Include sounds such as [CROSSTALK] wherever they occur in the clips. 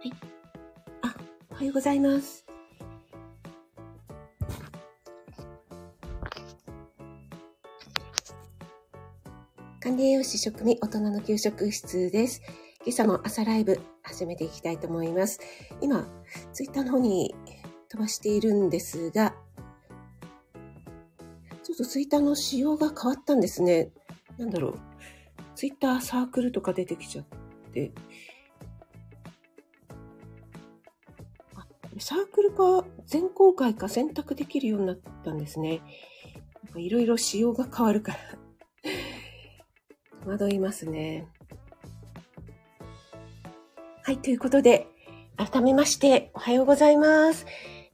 はい。あ、おはようございます。管理栄養士食味大人の給食室です。今朝も朝ライブ始めていきたいと思います。今、ツイッターの方に飛ばしているんですが、ちょっとツイッターの仕様が変わったんですね。なんだろう。ツイッターサークルとか出てきちゃって。サークルか全公開か選択できるようになったんですね。いろいろ仕様が変わるから戸惑いますね。はい、ということで、改めましておはようございます。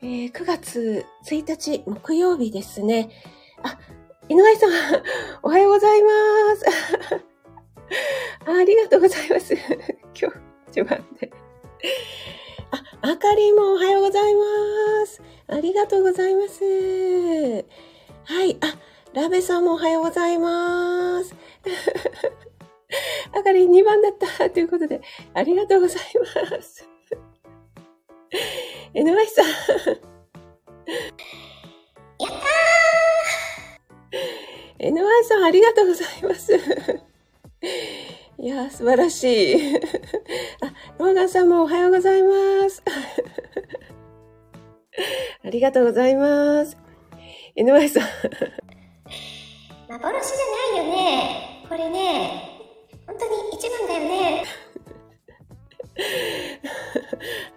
えー、9月1日木曜日ですね。あ、井上さん、[LAUGHS] おはようございます。[LAUGHS] ありがとうございます。[LAUGHS] 今日、一番で。あ、あかりもおはようございます。ありがとうございます。はい、あ、ラベさんもおはようございます。[LAUGHS] あかり2番だった [LAUGHS] ということで、ありがとうございます。[LAUGHS] NY さん。やったー !NY さんありがとうございます。いや素晴らしい。あ、ローガンさんもおはようございます。[LAUGHS] ありがとうございます。NY さん。幻じゃないよね。これね、本当に一番だよね。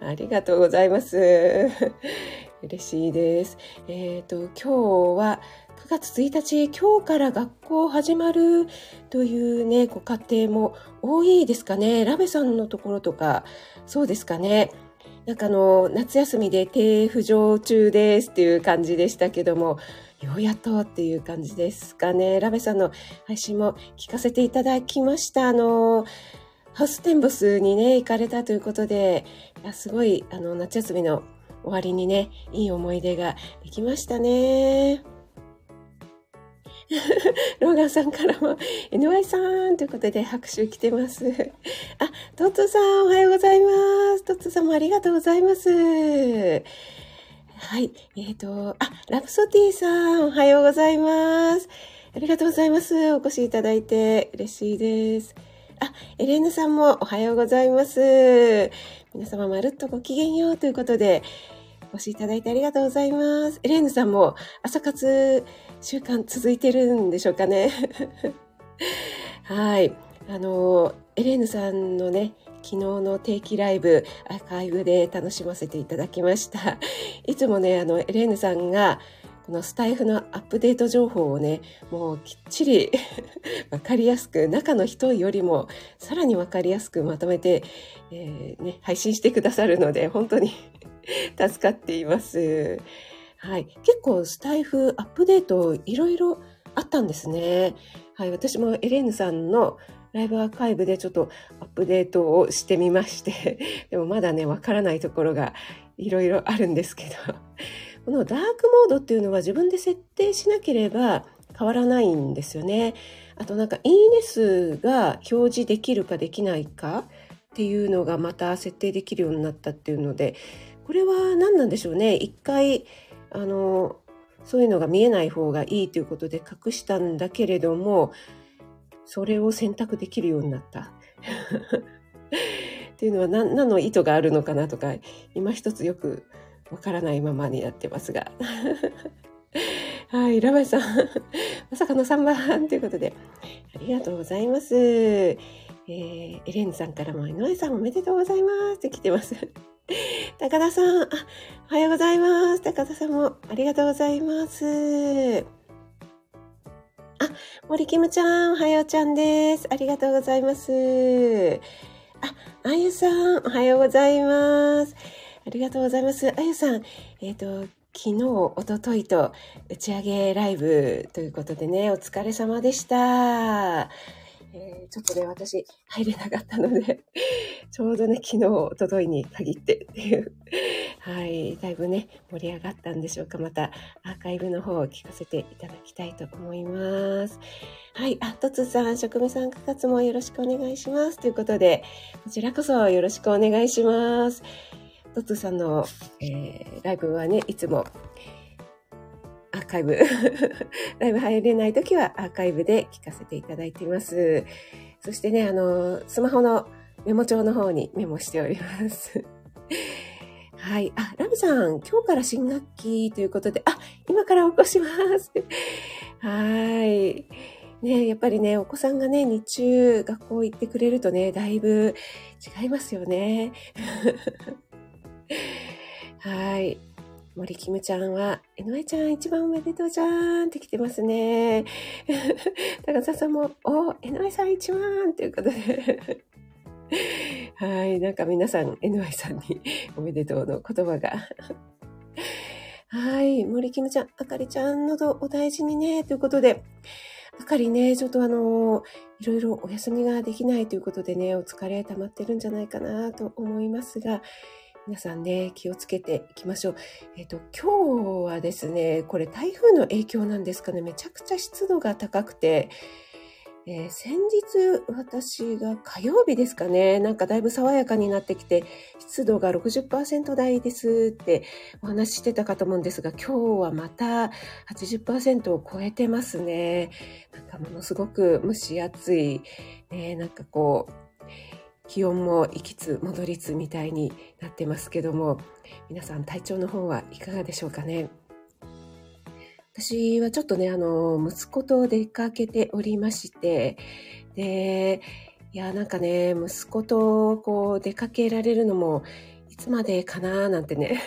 [LAUGHS] ありがとうございます。嬉しいです。えっ、ー、と、今日は9月1日、今日から学校始まるというね、ご家庭も多いですかね。ラベさんのところとか、そうですかね。なんかあの、夏休みで低浮上中ですっていう感じでしたけども、ようやっとっていう感じですかね。ラベさんの配信も聞かせていただきました。あの、ハウステンボスにね、行かれたということで、すごい、あの、夏休みの終わりにね、いい思い出ができましたね。[LAUGHS] ローガンさんからも、NY さんということで拍手来てます。あ、トッツさんおはようございます。トッツさんもありがとうございます。はい。えっ、ー、と、あ、ラプソティさん、おはようございます。ありがとうございます。お越しいただいて嬉しいです。あ、エレーヌさんもおはようございます。皆様まるっとごきげんようということで、お越しいただいてありがとうございます。エレーヌさんも朝活習慣続いてるんでしょうかね。はい。あの、エレーヌさんのね、昨日の定期ライブ、アーカイブで楽しませていただきました。いつもね、あの、エレーヌさんが、このスタイフのアップデート情報をね、もうきっちり [LAUGHS] わかりやすく、中の人よりもさらにわかりやすくまとめて、えー、ね、配信してくださるので、本当に [LAUGHS] 助かっています。はい。結構スタイフアップデートいろいろあったんですね。はい。私もエレーヌさんのライブアーカイブでちょっとアップデートをしてみまして、[LAUGHS] でもまだね、わからないところがいろいろあるんですけど、[LAUGHS] このダークモードっていうのは自分で設定しなければ変わらないんですよね。あとなんかいいね数が表示できるかできないかっていうのがまた設定できるようになったっていうので、これは何なんでしょうね。一回、あの、そういうのが見えない方がいいということで隠したんだけれども、それを選択できるようになった。[LAUGHS] っていうのは何何の意図があるのかなとか、今一つよくわからないままになってますが。[LAUGHS] はい、ラバイさん、まさかの3番ということで、ありがとうございます。えー、エレンさんからも、井上さんおめでとうございますって来てます。[LAUGHS] 高田さん、おはようございます。高田さんもありがとうございます。あ、森キムちゃん、おはようちゃんです。ありがとうございます。あ、あゆさん、おはようございます。ありがとうございます。あゆさん、えっ、ー、と、昨日、おとといと打ち上げライブということでね、お疲れ様でした。えー、ちょっとね、私入れなかったので、[LAUGHS] ちょうどね、昨日、おとといに限ってっていうはい、だいぶね、盛り上がったんでしょうか。またアーカイブの方を聞かせていただきたいと思います。はい、あ、とつさん、職務参加活もよろしくお願いします。ということで、こちらこそよろしくお願いします。とつさんの、えーライブはね、いつもアーカイブ、[LAUGHS] ライブ入れないときはアーカイブで聞かせていただいています。そしてね、あの、スマホのメモ帳の方にメモしております。[LAUGHS] はい。あ、ラムさん、今日から新学期ということで、あ、今から起こします。[LAUGHS] はい。ね、やっぱりね、お子さんがね、日中学校行ってくれるとね、だいぶ違いますよね。はい。森キムちゃんは、えのえちゃん一番おめでとうじゃーんって来てますね。[LAUGHS] 高田さんも、お、えのえさん一番ということで。[LAUGHS] はい。なんか皆さん、NY さんにおめでとうの言葉が。はい。森キムちゃん、あかりちゃん、喉お大事にね、ということで。あかりね、ちょっとあの、いろいろお休みができないということでね、お疲れ溜まってるんじゃないかなと思いますが、皆さんね、気をつけていきましょう。えっ、と、今日はですね、これ台風の影響なんですかね、めちゃくちゃ湿度が高くて、えー先日私が火曜日ですかね、なんかだいぶ爽やかになってきて、湿度が60%台ですってお話ししてたかと思うんですが、今日はまた80%を超えてますね。なんかものすごく蒸し暑い、ね、なんかこう、気温も行きつ戻りつみたいになってますけども、皆さん体調の方はいかがでしょうかね？私はちょっとね、あの、息子と出かけておりまして、で、いや、なんかね、息子とこう出かけられるのも、いつまでかななんてね、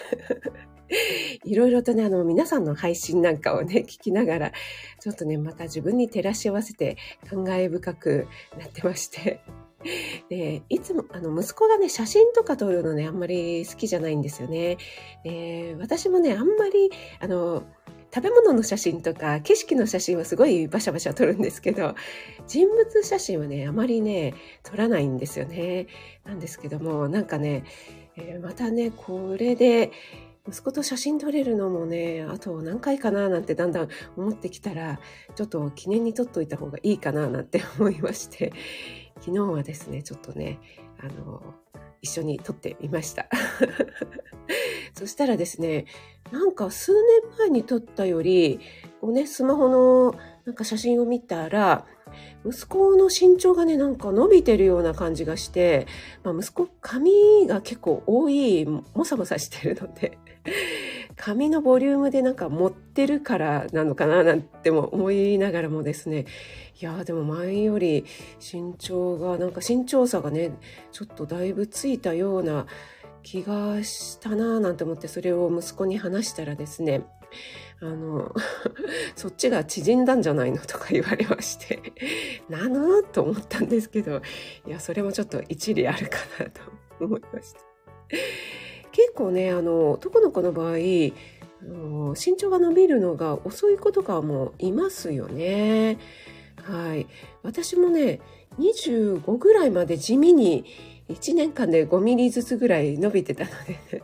[LAUGHS] いろいろとね、あの、皆さんの配信なんかをね、聞きながら、ちょっとね、また自分に照らし合わせて感慨深くなってまして、[LAUGHS] で、いつも、あの、息子がね、写真とか撮るのね、あんまり好きじゃないんですよね。で、私もね、あんまり、あの、食べ物の写真とか景色の写真はすごいバシャバシャ撮るんですけど、人物写真はね、あまりね、撮らないんですよね。なんですけども、なんかね、えーまたね、これで、息子と写真撮れるのもね、あと何回かななんてだんだん思ってきたら、ちょっと記念に撮っといた方がいいかななんて思いまして、昨日はですね、ちょっとね、あの、一緒に撮ってみました。[LAUGHS] そしたらですね、なんか数年前に撮ったより、こうね、スマホのなんか写真を見たら、息子の身長がね、なんか伸びてるような感じがして、まあ、息子、髪が結構多い、もさもさしてるので、髪のボリュームでなんか持ってるからなのかななんても思いながらもですね、いやでも前より身長が、なんか身長差がね、ちょっとだいぶついたような気がしたなーなんて思ってそれを息子に話したらですね、あの、[LAUGHS] そっちが縮んだんじゃないのとか言われまして、[LAUGHS] なのと思ったんですけど、いや、それもちょっと一理あるかなと思いました。結構ね、あの、男の子の場合、身長が伸びるのが遅い子とかもいますよね。はい。私もね、25ぐらいまで地味に1年間で5ミリずつぐらい伸びてたので、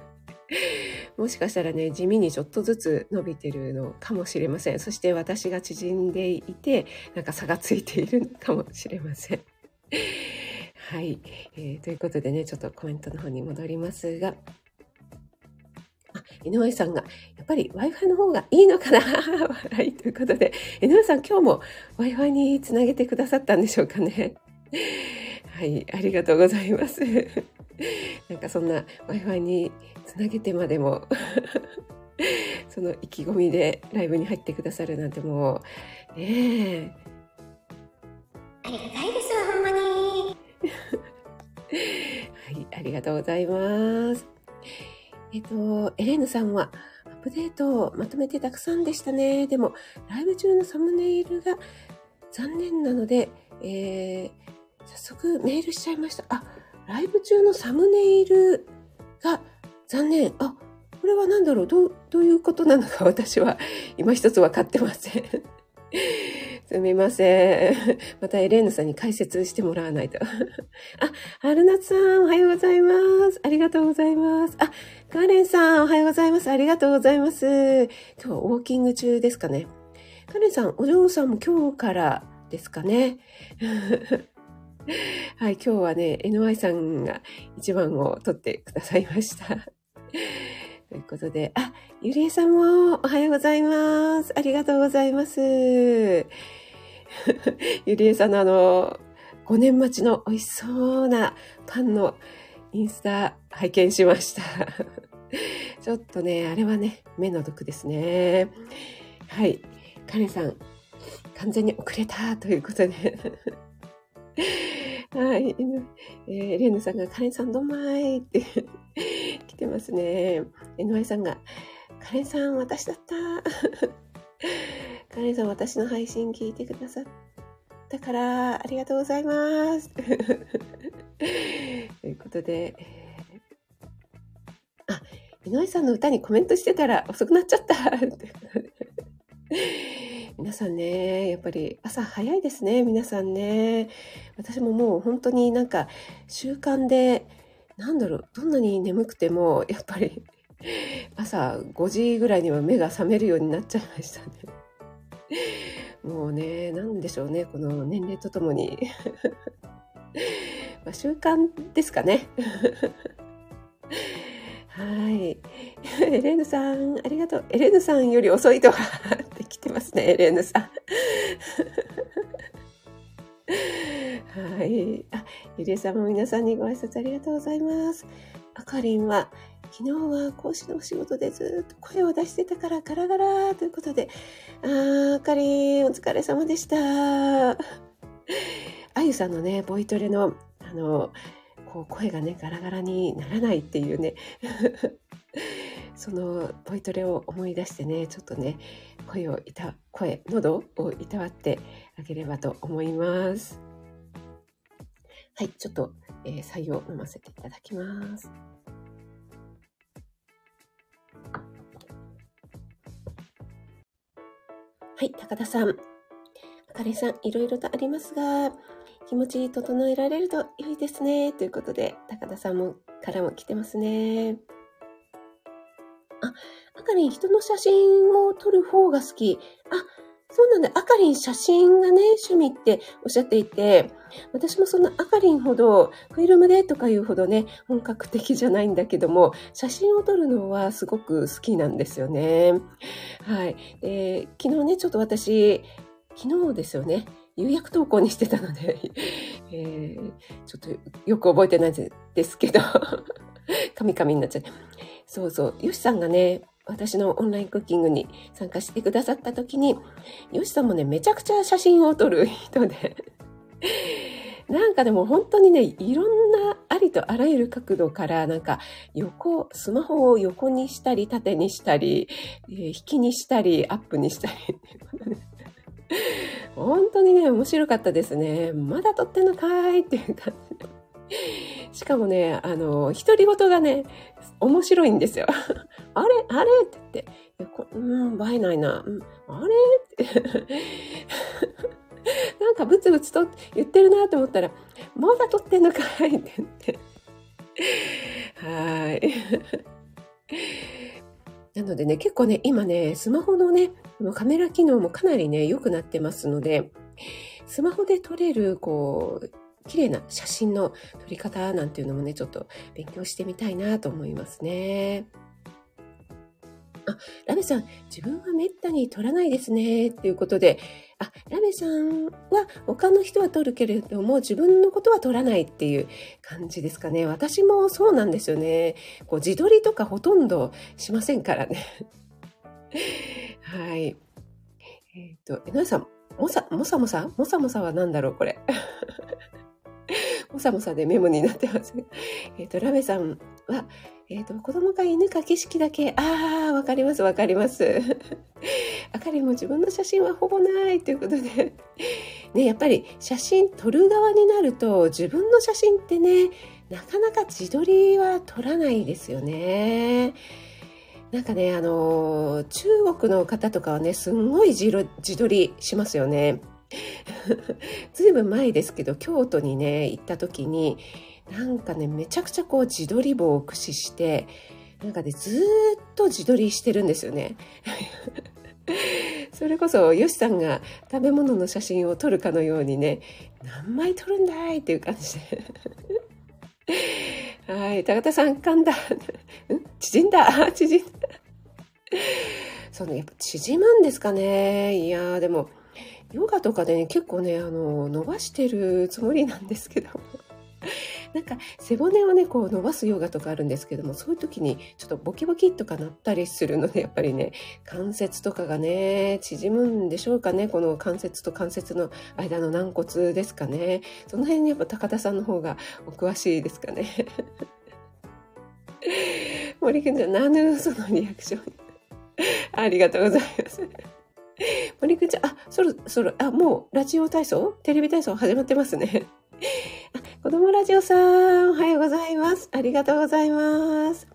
[LAUGHS] もしかしたらね、地味にちょっとずつ伸びてるのかもしれません。そして私が縮んでいて、なんか差がついているのかもしれません。はい、えーということでね、ちょっとコメントの方に戻りますが、井上さんが、やっぱり Wi-Fi の方がいいのかな？[LAUGHS] 笑いということで、井上さん今日も Wi-Fi につなげてくださったんでしょうかね。[LAUGHS] はい、ありがとうございます。[LAUGHS] なんかそんな Wi-Fi につなげてまでもその意気込みでライブに入ってくださるなんてもう、ねありがたいですわ、ほんまに。え。はい、ありがとうございます。えっと、エレーヌさんは、アップデートをまとめてたくさんでしたね。でも、ライブ中のサムネイルが残念なので、えー、早速メールしちゃいました。あ、ライブ中のサムネイルが残念。あ、これは何だろう？どう、どういうことなのか私は今一つ分かってません。すみません。[LAUGHS] またエレーヌさんに解説してもらわないと。[LAUGHS] あ、春夏さん、おはようございます。ありがとうございます。あ、カーレンさん、おはようございます。ありがとうございます。今日はウォーキング中ですかね。カーレンさん、お嬢さんも今日からですかね。[LAUGHS] はい、今日はね、NY さんが一番を取ってくださいました。ということで、あ、ゆりえさんもおはようございます。ありがとうございます。[LAUGHS] ゆりえさんのあの、5年待ちの美味しそうなパンのインスタ拝見しました。[LAUGHS] ちょっとね、あれはね、目の毒ですね。はい。カレンさん、完全に遅れたということで。はい。えー、レーヌさんが、カレンさんどんまいって [LAUGHS] 来てますね。えのあいさんが、カレンさん私だった。[LAUGHS] カレンさん私の配信聞いてくださったから、ありがとうございます。[LAUGHS] ということで、えー、あ、井上さんの歌にコメントしてたら遅くなっちゃった。皆さんね、やっぱり朝早いですね、皆さんね。私ももう本当になんか習慣で、なんだろう、どんなに眠くても、やっぱり朝5時ぐらいには目が覚めるようになっちゃいましたね。もうね、なんでしょうね、この年齢とともに [LAUGHS] ま習慣ですかね。[LAUGHS] はい。[LAUGHS] エレーヌさん、ありがとう。エレーヌさんより遅いとかって来てますね、エレーヌさん。はい。あ、ゆりえさんも皆さんにご挨拶ありがとうございます。あかりんは、昨日は講師のお仕事でずっと声を出してたからガラガラということで、あー、あかりん、お疲れ様でした。あゆさんのね、ボイトレの、あの、こう声がねガラガラにならないっていうねそのポイトレを思い出してねちょっとね声をいた声喉をいたわってあげればと思いますはいちょっと、えー、採用飲ませていただきますはい高田さんあかりさんいろいろとありますが気持ち整えられると良いですね。ということで、高田さんもからも来てますね。あ、あかりん人の写真を撮る方が好き。あ、そうなんだ。あかりん写真がね、趣味っておっしゃっていて、私もそのあかりんほど、フィルムでとかいうほどね、本格的じゃないんだけども、写真を撮るのはすごく好きなんですよね。はい。で、昨日ね、ちょっと私、昨日ですよね。有約投稿にしてたので、[LAUGHS] えー、ちょっとよく覚えてないですけど、[LAUGHS] カミカミになっちゃって。そうそう、ヨシさんがね、私のオンラインクッキングに参加してくださった時に、ヨシさんもね、めちゃくちゃ写真を撮る人で、[LAUGHS] なんかでも本当にね、いろんなありとあらゆる角度から、なんか横、スマホを横にしたり、縦にしたり、えー、引きにしたり、アップにしたり、[LAUGHS] 本当にね、面白かったですね。まだ撮ってんのかーいっていう感じで。しかもね、あの、独り言がね、面白いんですよ。あれあれ？って言って、うん、映えないな。うん、あれ？って。[LAUGHS] なんかブツブツと言ってるなと思ったら、まだ撮ってんのかいって言って。はい。[LAUGHS] なのでね、結構ね、今ね、スマホのね、カメラ機能もかなりね、良くなってますので、スマホで撮れる、こう、綺麗な写真の撮り方なんていうのもね、ちょっと勉強してみたいなと思いますね。あ、ラメさん、自分はめったに撮らないですね。っていうことで、あ、ラメさんは他の人は撮るけれども、自分のことは撮らないっていう感じですかね。私もそうなんですよね。こう自撮りとかほとんどしませんからね。[LAUGHS] はい。えっ、ー、と、えなさん、もさ、もさもさ？もさもさは何だろうこれ。[LAUGHS] もさもさでメモになってます。えっ、ー、と、ラメさんは、えっ、ー、と、子供か犬か景色だけ、ああ、わかります、わかります。[LAUGHS] あかりも自分の写真はほぼないということで。ね、やっぱり写真撮る側になると、自分の写真ってね、なかなか自撮りは撮らないですよね。なんかね、あの、中国の方とかはね、すんごい自撮りしますよね。[LAUGHS] ずいぶん前ですけど、京都にね、行った時に、なんかね、めちゃくちゃこう自撮り棒を駆使して、なんかね、ずっと自撮りしてるんですよね。[LAUGHS] それこそ、よしさんが食べ物の写真を撮るかのようにね、何枚撮るんだいっていう感じで。[LAUGHS] はい、高田さん、噛んだ。[LAUGHS] ん？縮んだ？縮んだ。そうね、やっぱ縮むんですかね。いやでも、ヨガとかでね、結構ね、あの、伸ばしてるつもりなんですけど。[LAUGHS] なんか背骨をねこう伸ばすヨガとかあるんですけどもそういう時にちょっとボキボキとかなったりするのでやっぱりね関節とかがね縮むんでしょうかねこの関節と関節の間の軟骨ですかね。その辺にやっぱ高田さんの方がお詳しいですかね。[LAUGHS] 森くんじゃなぬそのリアクション [LAUGHS] ありがとうございます。森くんちゃん、あ、そろそろ、あ、もうラジオ体操？テレビ体操始まってますね。[LAUGHS] 子供ラジオさん、おはようございます。ありがとうございます。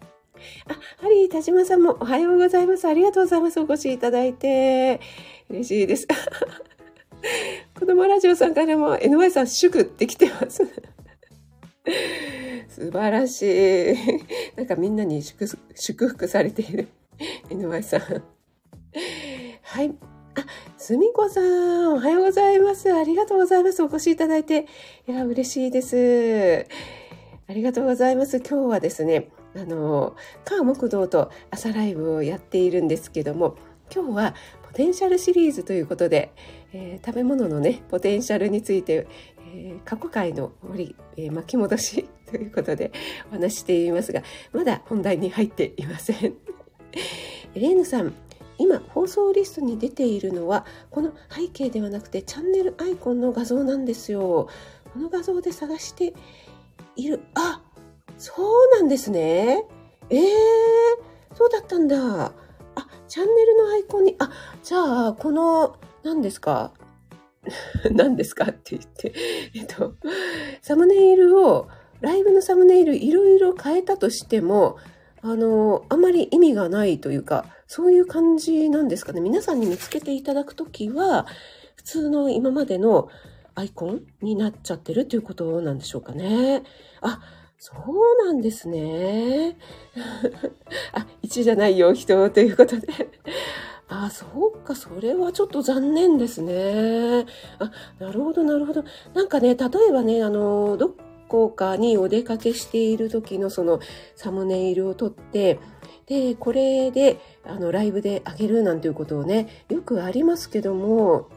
あ、ハリー、田島さんもおはようございます。ありがとうございます。お越しいただいて。嬉しいです。[LAUGHS] 子供ラジオさんからも NY さん祝ってきてます。[LAUGHS] 素晴らしい。なんかみんなに祝福されている NY さん。はい。あ、すみこさん、おはようございます。ありがとうございます。お越しいただいて。いや、嬉しいです。ありがとうございます。今日はですね、あの、川木道と朝ライブをやっているんですけども、今日はポテンシャルシリーズということで、えー、食べ物のね、ポテンシャルについて、えー、過去回の森、えー、巻き戻しということでお話していますが、まだ本題に入っていません。[LAUGHS] エレーヌさん、今放送リストに出ているのはこの背景ではなくてチャンネルアイコンの画像なんですよ。この画像で探している。あ、そうなんですね。えー、そうだったんだ。あ、チャンネルのアイコンに、あ、じゃあ、この、何ですか？[LAUGHS] 何ですかって言って、えっと、サムネイルを、ライブのサムネイルいろいろ変えたとしても、あの、あんまり意味がないというか、そういう感じなんですかね。皆さんに見つけていただくときは、普通の今までのアイコンになっちゃってるっていうことなんでしょうかね。あ、そうなんですね。[LAUGHS] あ、1じゃないよ、人ということで。あ、そうか、それはちょっと残念ですね。あ、なるほど、なるほど。なんかね、例えばね、あの、どっこかにお出かけしている時のそのサムネイルを撮って、で、これで、あの、ライブであげるなんていうことをね、よくありますけども、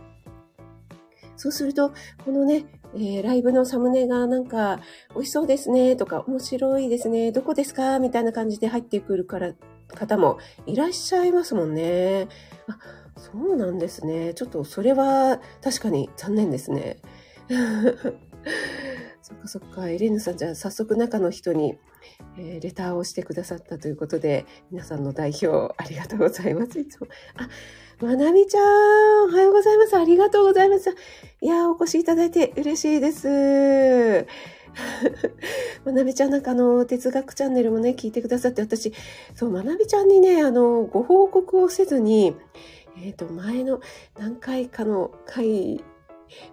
そうすると、このね、えー、ライブのサムネがなんか、美味しそうですねとか、面白いですね、どこですかみたいな感じで入ってくるから方もいらっしゃいますもんね。あ、そうなんですね。ちょっとそれは確かに残念ですね。そっかそっか。エレーヌさん、じゃあ早速中の人に、えー、レターをしてくださったということで、皆さんの代表ありがとうございます。いつも。あ、まなみちゃん、おはようございます。ありがとうございます。いやお越しいただいて嬉しいです。[LAUGHS] まなみちゃんなんかあの、哲学チャンネルもね、聞いてくださって、私、そう、まなみちゃんにね、あの、ご報告をせずに、えっ、ー、と、前の何回かの回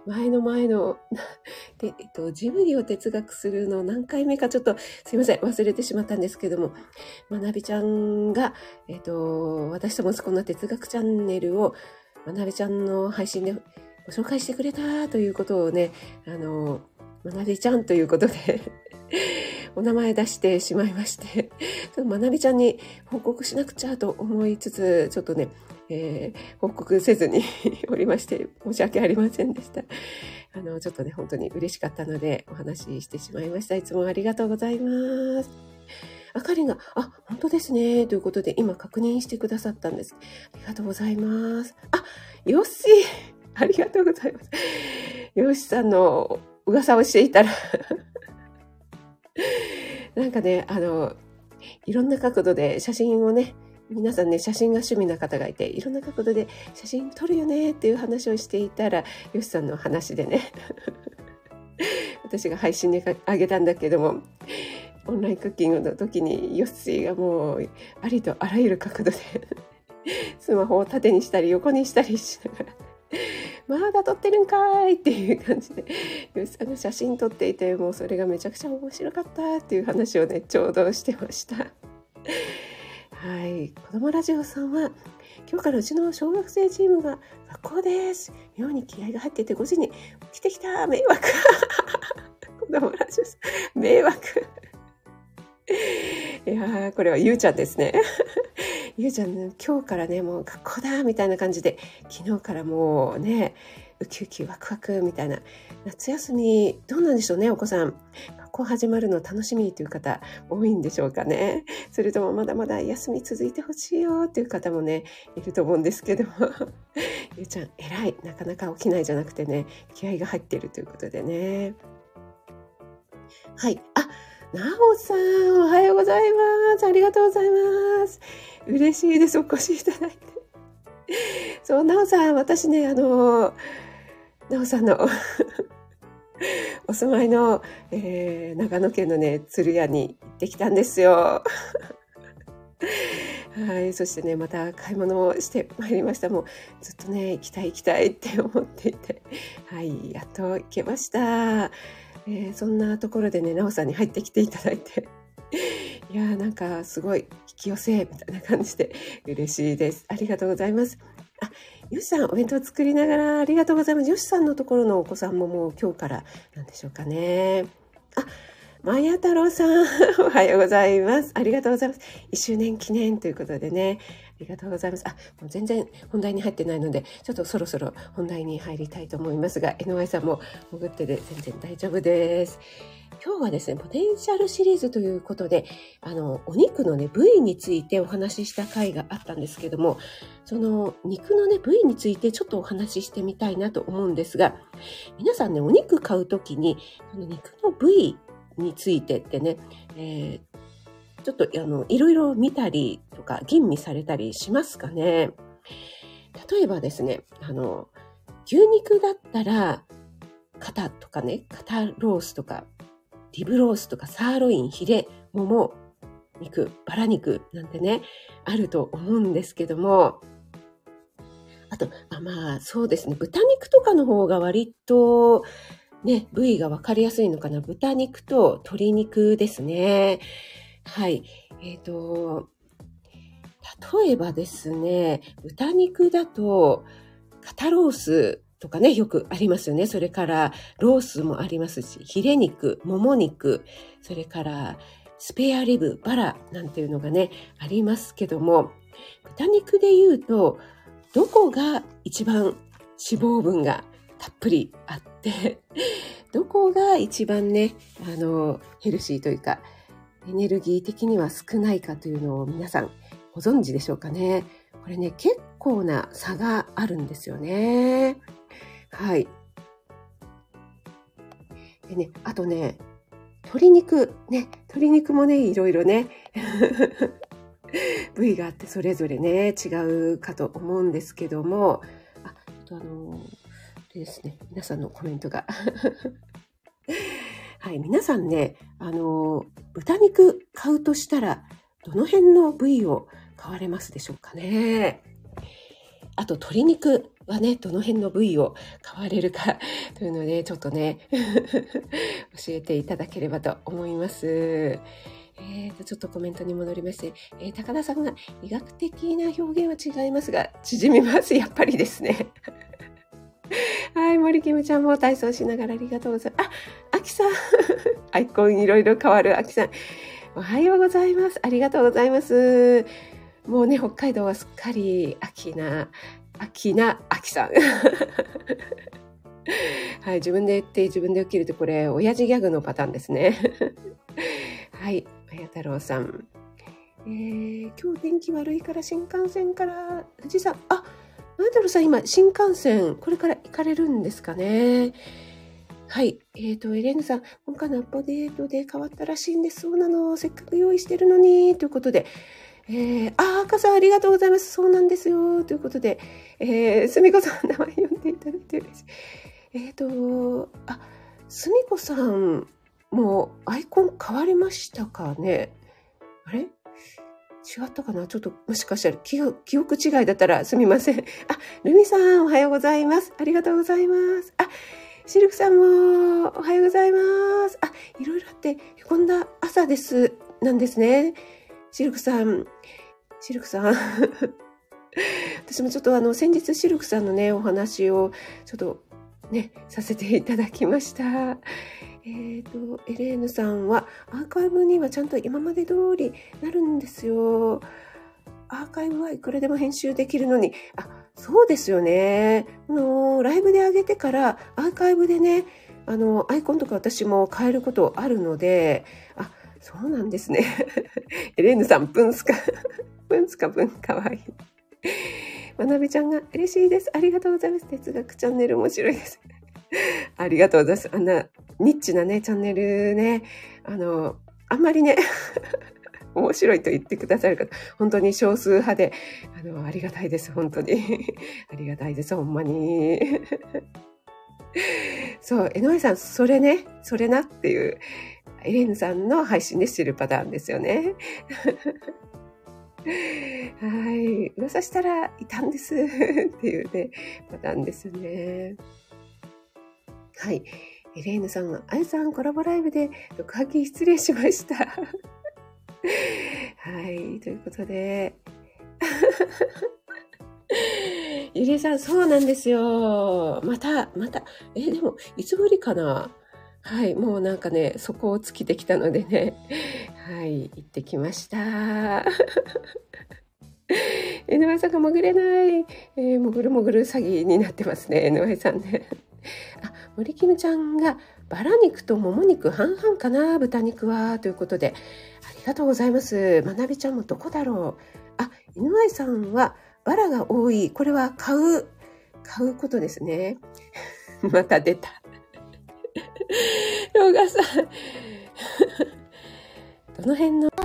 前の前の、[LAUGHS] で、えっと、ジブリを哲学するの何回目かちょっとすいません、忘れてしまったんですけども、まなびちゃんが、えっと、私と息子の哲学チャンネルを、まなびちゃんの配信でご紹介してくれたということをね、あの、まなびちゃんということで [LAUGHS] お名前出してしまいまして [LAUGHS] まなびちゃんに報告しなくちゃと思いつつ、ちょっとね、えー、報告せずに [LAUGHS] おりまして、申し訳ありませんでした。あの、ちょっとね、本当に嬉しかったので、お話ししてしまいました。いつもありがとうございます。あかりんが、あ、本当ですね。ということで、今確認してくださったんです。ありがとうございます。あ、よしありがとうございます。よしさんの噂をしていたらなんかね、あの、いろんな角度で写真をね、皆さんね、写真が趣味な方がいて、いろんな角度で写真撮るよねっていう話をしていたら、よしさんの話でね、[LAUGHS] 私が配信にあげたんだけども、オンラインクッキングの時にヨッシーがもうありとあらゆる角度で [LAUGHS] スマホを縦にしたり横にしたりしながらまだ撮ってるんかいっていう感じで、あの写真撮っていて、もうそれがめちゃくちゃ面白かったっていう話をね、ちょうどしてました。はい。子供ラジオさんは、今日からうちの小学生チームが学校です。妙に気合が入ってて5時に起きてきた迷惑 [LAUGHS] 子供ラジオさん、迷惑いや、これはゆうちゃんですね。[LAUGHS] ゆうちゃん、ね、今日からね、もう学校だみたいな感じで、昨日からもうね、ウキウキワクワクみたいな。夏休み、どうなんでしょうね、お子さん。学校始まるの楽しみという方多いんでしょうかね。それともまだまだ休み続いてほしいよっていう方もね、いると思うんですけども。[LAUGHS] ゆうちゃん、偉い。なかなか起きないじゃなくてね、気合が入っているということでね。はい。あ、なおさん、おはようございます。ありがとうございます。嬉しいです。お越しいただいて。そう、なおさん、私ね、あの、なおさんのお住まいの、えー、長野県のね、鶴屋に行ってきたんですよ。はい。そしてね、また買い物をしてまいりました。もうずっとね、行きたい行きたいって思っていて。はい。やっと行けました。えー、そんなところでね、なおさんに入ってきていただいて。いやーなんかすごい引き寄せみたいな感じで嬉しいです。ありがとうございます。あ、よしさんお弁当作りながらありがとうございます。よしさんのところのお子さんももう今日からなんでしょうかね。あ、まや太郎さん、おはようございます。ありがとうございます。1周年記念ということでね、ありがとうございます。あ、もう全然本題に入ってないので、ちょっとそろそろ本題に入りたいと思いますが、NY さんも潜ってで全然大丈夫です。今日はですね、ポテンシャルシリーズということで、あの、お肉のね、部位についてお話しした回があったんですけども、その肉のね、部位についてちょっとお話ししてみたいなと思うんですが、皆さんね、お肉買うときに、その肉の部位についてってね、えー、ちょっとあのいろいろ見たりとか吟味されたりしますかね。例えばですね、あの、牛肉だったら、肩とかね、肩ロースとか、リブロースとかサーロイン、ヒレ、もも、肉、バラ肉なんてね、あると思うんですけども、あと、あまあ、そうですね、豚肉とかの方が割と、ね、部位が分かりやすいのかな？豚肉と鶏肉ですね。はい。えっ、ー、と、例えばですね、豚肉だと、肩ロースとかね、よくありますよね。それから、ロースもありますし、ヒレ肉、もも肉、それから、スペアリブ、バラなんていうのがね、ありますけども、豚肉で言うと、どこが一番脂肪分がたっぷりあって、[LAUGHS] どこが一番ね、あの、ヘルシーというか、エネルギー的には少ないかというのを皆さんご存知でしょうかね。これね、結構な差があるんですよね。はい。でね、あとね、鶏肉、ね、鶏肉もね、いろいろね、[LAUGHS] 部位があってそれぞれね、違うかと思うんですけども、あ、あとあのでですね、皆さんのコメントが [LAUGHS] はい、皆さんね、あの、豚肉買うとしたら、どの辺の部位を買われますでしょうかね。あと、鶏肉はね、どの辺の部位を買われるか [LAUGHS] というので、ちょっとね、[LAUGHS] 教えていただければと思います。えーと、ちょっとコメントに戻りまして、えー、高田さんが医学的な表現は違いますが、縮みます。やっぱりですね。はい、森キムちゃんも体操しながらありがとうございます。あ、あきさん。[LAUGHS] アイコンいろいろ変わるあきさん。おはようございます。ありがとうございます。もうね、北海道はすっかり秋な、秋な秋さん。[LAUGHS] はい、自分で言って自分で起きるとこれ、親父ギャグのパターンですね。[LAUGHS] はい、あや太郎さん。えー、今日天気悪いから新幹線から富士山、あ、なんだろうさん、今、新幹線、これから行かれるんですかね？はい。えっ、ー、と、エレーヌさん、今回のアップデートで変わったらしいんです。そうなの。せっかく用意してるのに。ということで。えー、あ、赤さんありがとうございます。そうなんですよ。ということで、えー、すみこさん、名前読んでいただいて嬉しい。えっ、ー、と、あ、すみこさん、もうアイコン変わりましたかね？違ったかな？ちょっと、もしかしたら記憶違いだったらすみません。[LAUGHS] あ、ルミさん、おはようございます。ありがとうございます。あ、シルクさんも、おはようございます。あ、いろいろあって、へこんだ朝です、なんですね。シルクさん、シルクさん。[LAUGHS] 私もちょっとあの、先日シルクさんのね、お話を、ちょっとね、させていただきました。え、ー、と、エレーヌさんは、アーカイブにはちゃんと今まで通りなるんですよ。アーカイブはいくらでも編集できるのに、あ、そうですよね。あの、ライブで上げてから、アーカイブでね、あの、アイコンとか私も変えることあるので、あ、そうなんですね。[LAUGHS] エレーヌさん、プンスカ、プンスカプン、かわいい。[LAUGHS] まなべちゃんが嬉しいです。ありがとうございます。哲学チャンネル面白いです。[LAUGHS] ありがとうございます。あんな、ニッチなね、チャンネルね、あの、あんまりね、[LAUGHS] 面白いと言ってくださる方、本当に少数派で、あの、ありがたいです、本当に。[LAUGHS] ありがたいです、ほんまに。そう、江上さん、それね、それなっていう、エレーヌさんの配信で知るパターンですよね。はい。噂したらいたんですっていうね、パターンですね。はい。エレーヌさんが、あやさんコラボライブで録画機失礼しました。[LAUGHS] はい。ということで、[LAUGHS] ゆりえさん、そうなんですよ。また、また、え、でも、いつぶりかな？はい、もうなんかね、そこを尽きてきたのでね、はい、行ってきました。[LAUGHS] NY さんが潜れない、えー、潜る潜る詐欺になってますね、NY さんね。あ、森キムちゃんがバラ肉ともも肉半々かな、豚肉は、ということで、ありがとうございます。まなびちゃんもどこだろう。あ、NY さんはバラが多い。これは買う、買うことですね。[LAUGHS] また出た。ローガさん。[LAUGHS] どの辺の？と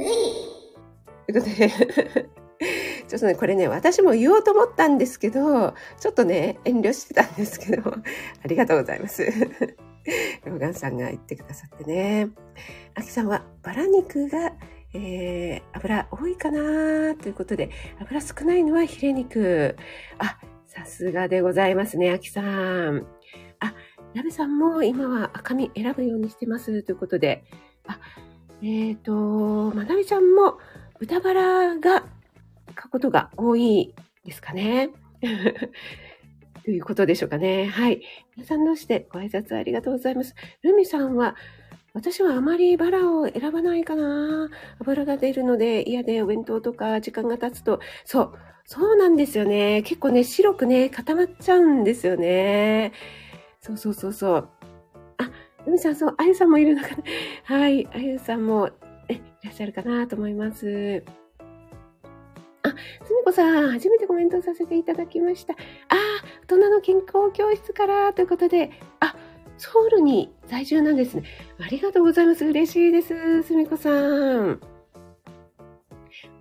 いうことで、ちょっとね、これね、私も言おうと思ったんですけど、ちょっとね、遠慮してたんですけど、[LAUGHS] ありがとうございます。[LAUGHS] ローガンさんが言ってくださってね。アキさんは、バラ肉が、えー、油多いかなということで、油少ないのはヒレ肉。あ、さすがでございますね、アキさん。あ、ラベさんも今は赤身選ぶようにしてますということで、あ、えっ、ー、と、まなみちゃんも豚バラが書くことが多いですかね。[LAUGHS] ということでしょうかね。はい。皆さんどうしてご挨拶ありがとうございます。ルミさんは、私はあまりバラを選ばないかな。油が出るので嫌でお弁当とか時間が経つと、そう、そうなんですよね。結構ね、白くね、固まっちゃうんですよね。そうそうそうそう。あ、ルミさん、そう、あゆさんもいるのかな。はい、あゆさんも、え、いらっしゃるかなと思います。すみこさん、初めてコメントさせていただきました。あ、大人の健康教室からということで、あ、ソウルに在住なんですね。ありがとうございます。嬉しいです。すみこさん。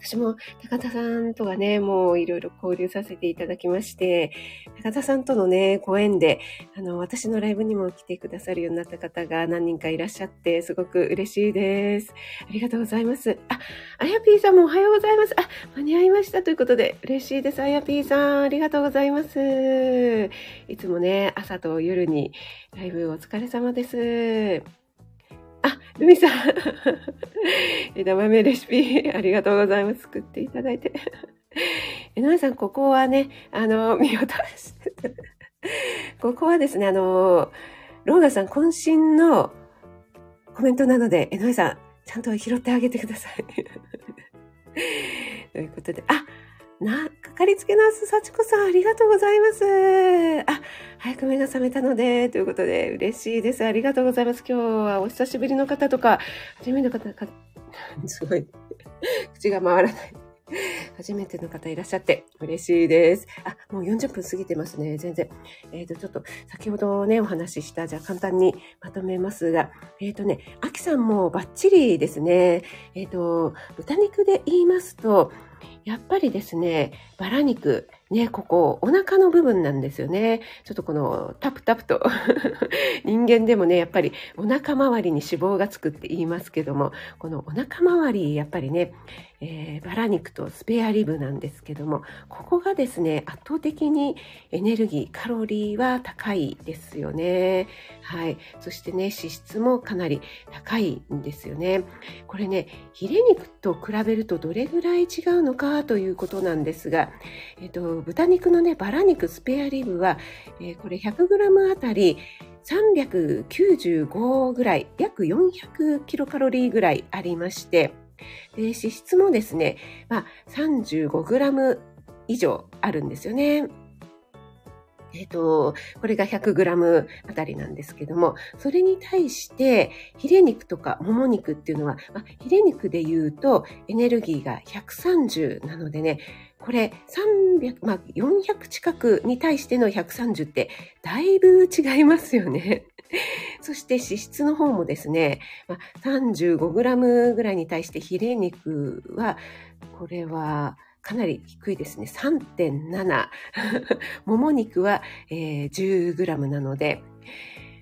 私も高田さんとはね、もういろいろ交流させていただきまして、高田さんとのね、ご縁で、あの、私のライブにも来てくださるようになった方が何人かいらっしゃって、すごく嬉しいです。ありがとうございます。あ、あやぴーさんもおはようございます。あ、間に合いましたということで、嬉しいです。あやぴーさん、ありがとうございます。いつもね、朝と夜にライブお疲れ様です。あ、ルミさん。[LAUGHS] 枝豆レシピ、ありがとうございます。作っていただいて。[LAUGHS] えなさん、ここはね、あの、見落として。[LAUGHS] ここはですね、あの、ローガさん渾身のコメントなので、えのさん、ちゃんと拾ってあげてください。ということで、あ、な、かかりつけナース幸子さん、ありがとうございます。あ、早く目が覚めたので、ということで、嬉しいです。ありがとうございます。今日はお久しぶりの方とか、初めての方か、[LAUGHS] すごい、口が回らない。初めての方いらっしゃって嬉しいです。あ、もう40分過ぎてますね。全然。えっ、ー、と、ちょっと先ほどね、お話しした、じゃあ簡単にまとめますが、えっ、ー、とね、アキさんもバッチリですね。えっ、ー、と、豚肉で言いますと、やっぱりですね、バラ肉、ね、ここ、お腹の部分なんですよね。ちょっとこのタプタプと [LAUGHS] 人間でもね、やっぱりお腹周りに脂肪がつくって言いますけども、このお腹周り、やっぱりね、えー、バラ肉とスペアリブなんですけども、ここがですね、圧倒的にエネルギー、カロリーは高いですよね。はい。そしてね、脂質もかなり高いんですよね。これね、ヒレ肉と比べるとどれぐらい違うのかということなんですが、えっ、と、豚肉のね、バラ肉スペアリブは、えー、これ 100g あたり395ぐらい、約400キロカロリーぐらいありまして、脂質もですね、まあ、35g 以上あるんですよね。えっ、ー、と、これが 100g あたりなんですけども、それに対して、ヒレ肉とかもも肉っていうのは、まあ、ヒレ肉で言うとエネルギーが130なのでね、これ300、まあ、400近くに対しての130ってだいぶ違いますよね。[LAUGHS] そして脂質の方もですね、まあ、35g ぐらいに対してヒレ肉は、これはかなり低いですね。3.7。[LAUGHS] もも肉は、えー、10g なので、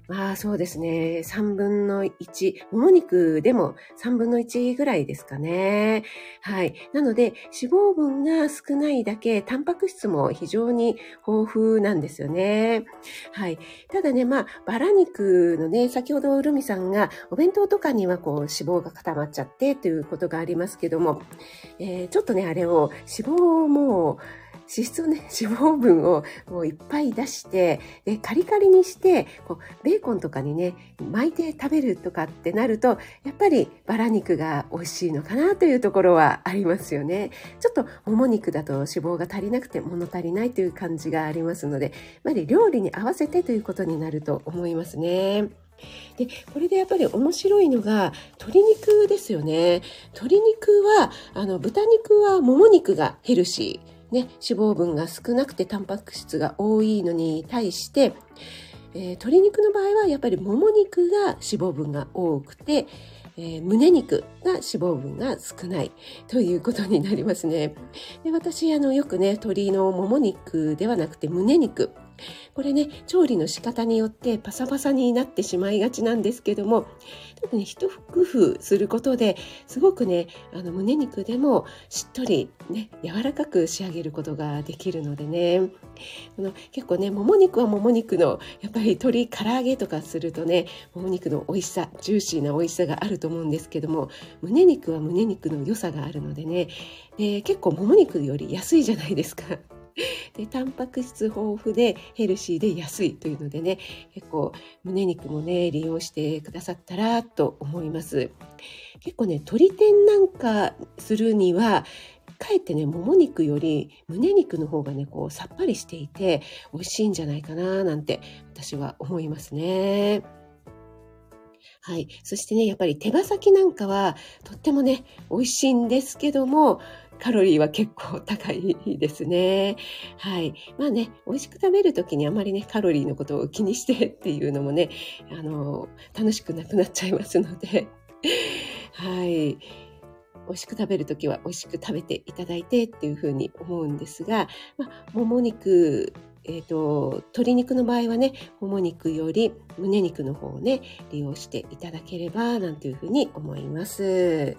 まあそうですね。3分の1、もも肉でも3分の1ぐらいですかね。はい。なので、脂肪分が少ないだけ、タンパク質も非常に豊富なんですよね。はい。ただね、まあ、バラ肉のね、先ほどルミさんがお弁当とかにはこう脂肪が固まっちゃってということがありますけども、えー、ちょっとね、あれを脂肪をもう、脂質をね、脂肪分をもういっぱい出して、で、カリカリにして、こう、ベーコンとかにね、巻いて食べるとかってなると、やっぱりバラ肉が美味しいのかなというところはありますよね。ちょっともも肉だと脂肪が足りなくて物足りないという感じがありますので、やっぱり料理に合わせてということになると思いますね。で、これでやっぱり面白いのが、鶏肉ですよね。鶏肉は、あの、豚肉はもも肉がヘルシー。ね、脂肪分が少なくてタンパク質が多いのに対して、えー、鶏肉の場合はやっぱりもも肉が脂肪分が多くて、えー、胸肉が脂肪分が少ないということになりますね。で私あのよくね鶏のもも肉ではなくて胸肉これね、調理の仕方によってパサパサになってしまいがちなんですけども、特に一工夫することですごくね、あの胸肉でもしっとりね、柔らかく仕上げることができるのでね、この結構ね、もも肉はもも肉の、やっぱり鶏唐揚げとかするとね、もも肉の美味しさ、ジューシーな美味しさがあると思うんですけども、胸肉は胸肉の良さがあるのでね、で結構もも肉より安いじゃないですか。[LAUGHS] でタンパク質豊富でヘルシーで安いというのでね結構胸肉もね利用してくださったらと思います結構ね鶏天なんかするにはかえってねもも肉より胸肉の方がねこうさっぱりしていて美味しいんじゃないかななんて私は思いますね。はい。そしてね、やっぱり手羽先なんかはとってもね、美味しいんですけども、カロリーは結構高いですね。はい。まあね、美味しく食べるときにあまりね、カロリーのことを気にしてっていうのもね、あの、楽しくなくなっちゃいますので、はい。美味しく食べるときは美味しく食べていただいてっていうふうに思うんですが、まあ、もも肉、えっ、ー、と、鶏肉の場合はね、もも肉より胸肉の方をね、利用していただければ、なんていうふうに思います。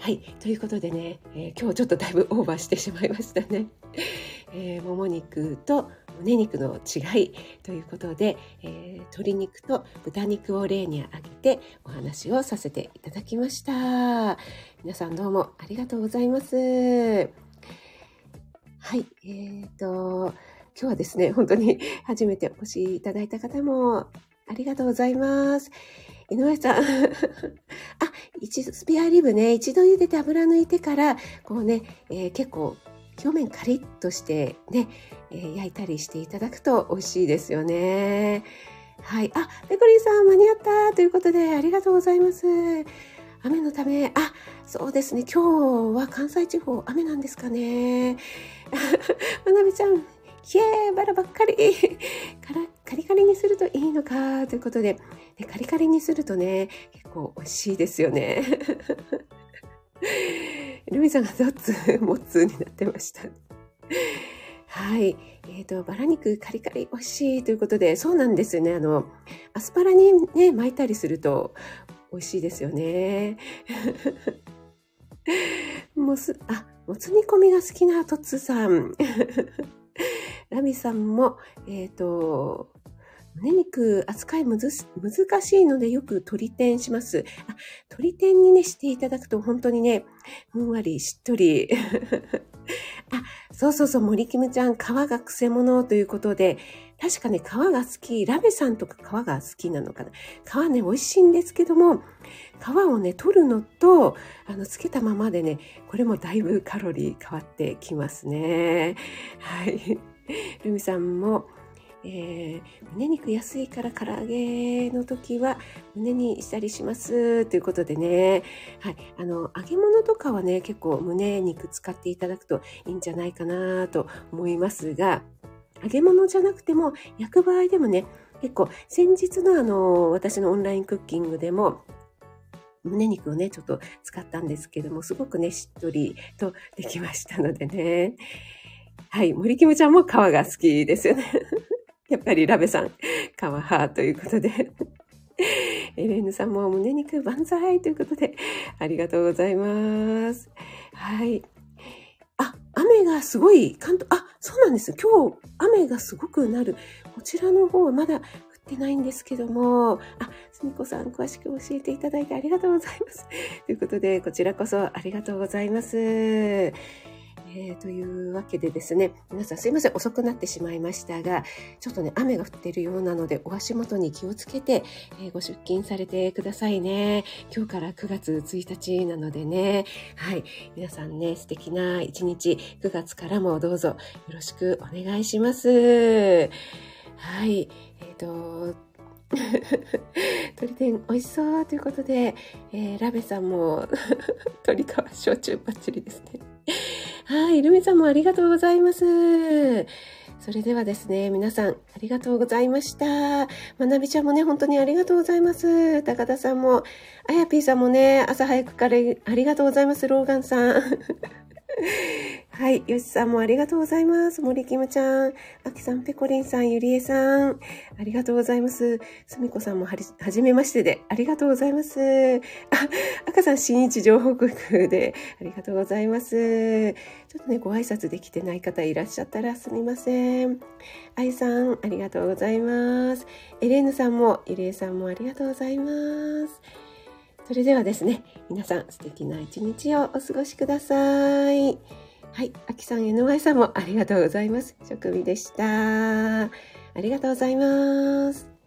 はい。ということでね、えー、今日ちょっとだいぶオーバーしてしまいましたね。[LAUGHS] えー、もも肉と胸肉の違いということで、えー、鶏肉と豚肉を例に挙げてお話をさせていただきました。皆さんどうもありがとうございます。はい。えーと、今日はですね、本当に初めてお越しいただいた方もありがとうございます。井上さん。[LAUGHS] あ、一度、スペアリブね、一度茹でて油抜いてから、こうね、えー、結構表面カリッとしてね、えー、焼いたりしていただくと美味しいですよね。はい。あ、ペコリンさん間に合ったということでありがとうございます。雨のため、あ、そうですね。今日は関西地方雨なんですかね。[LAUGHS] まなみちゃん、イエーバラばっかりから [LAUGHS] カリカリにするといいのかということで、でカリカリにするとね、結構美味しいですよね。[LAUGHS] ルミさんがドッツ、モツになってました。はい。え、ー、と、バラ肉カリカリ美味しいということで、そうなんですよね。あの、アスパラにね、巻いたりすると美味しいですよね。[LAUGHS] もつ、あ、もつ煮込みが好きなトッツさん。[LAUGHS] ラミさんも、えっ、ー、と、胸肉扱いむず難しいのでよく鶏天します。あ、鶏天にね、していただくと本当にね、ふんわりしっとり。[LAUGHS] あ、そうそうそう、森キムちゃん、皮がくせ者ということで、確かね、皮が好き、ラベさんとか皮が好きなのかな。皮ね、美味しいんですけども、皮をね、取るのと、あの、つけたままでね、これもだいぶカロリー変わってきますね。はい。ルミさんも、えー、胸肉安いから唐揚げの時は胸にしたりしますということでね、はい、あの揚げ物とかはね結構胸肉使っていただくといいんじゃないかなと思いますが揚げ物じゃなくても焼く場合でもね結構先日のあの私のオンラインクッキングでも胸肉をね、ちょっと使ったんですけども、すごくね、しっとりとできましたのでね。はい、森キムちゃんも皮が好きですよね。やっぱりラベさん、カワハということで。[LAUGHS] エレーヌさんも胸肉万歳ということで、ありがとうございます。はい。あ、雨がすごい、関東、あ、そうなんです。今日、雨がすごくなる。こちらの方はまだ降ってないんですけども、あ、すみこさん、詳しく教えていただいてありがとうございます。ということで、こちらこそありがとうございます。えー、というわけでですね、皆さんすいません、遅くなってしまいましたが、ちょっとね、雨が降っているようなので、お足元に気をつけて、えー、ご出勤されてくださいね。今日から9月1日なのでね、はい、皆さんね、素敵な一日、9月からもどうぞよろしくお願いします。はい、えっ、ー、と、[LAUGHS] 鶏天美味しそうということで、えー、ラベさんも [LAUGHS] 鶏皮焼酎バッチリですね。はい、ルミさんもありがとうございます。それではですね、皆さん、ありがとうございました。まなびちゃんもね、本当にありがとうございます。高田さんも、あやぴーさんもね、朝早くからありがとうございます。ローガンさん。はい。よしさんもありがとうございます。森キムちゃん、あきさん、ぺこりんさん、ゆりえさん、ありがとうございます。すみこさんもはじめましてで、ありがとうございます。あ、赤さん、新一情報局で、ありがとうございます。ちょっとね、ご挨拶できてない方いらっしゃったらすみません。あいさん、ありがとうございます。エレーヌさんも、ゆりえさんもありがとうございます。それではですね、皆さん素敵な一日をお過ごしください。はい、あきさん、NY さんもありがとうございます。職味でした。ありがとうございます。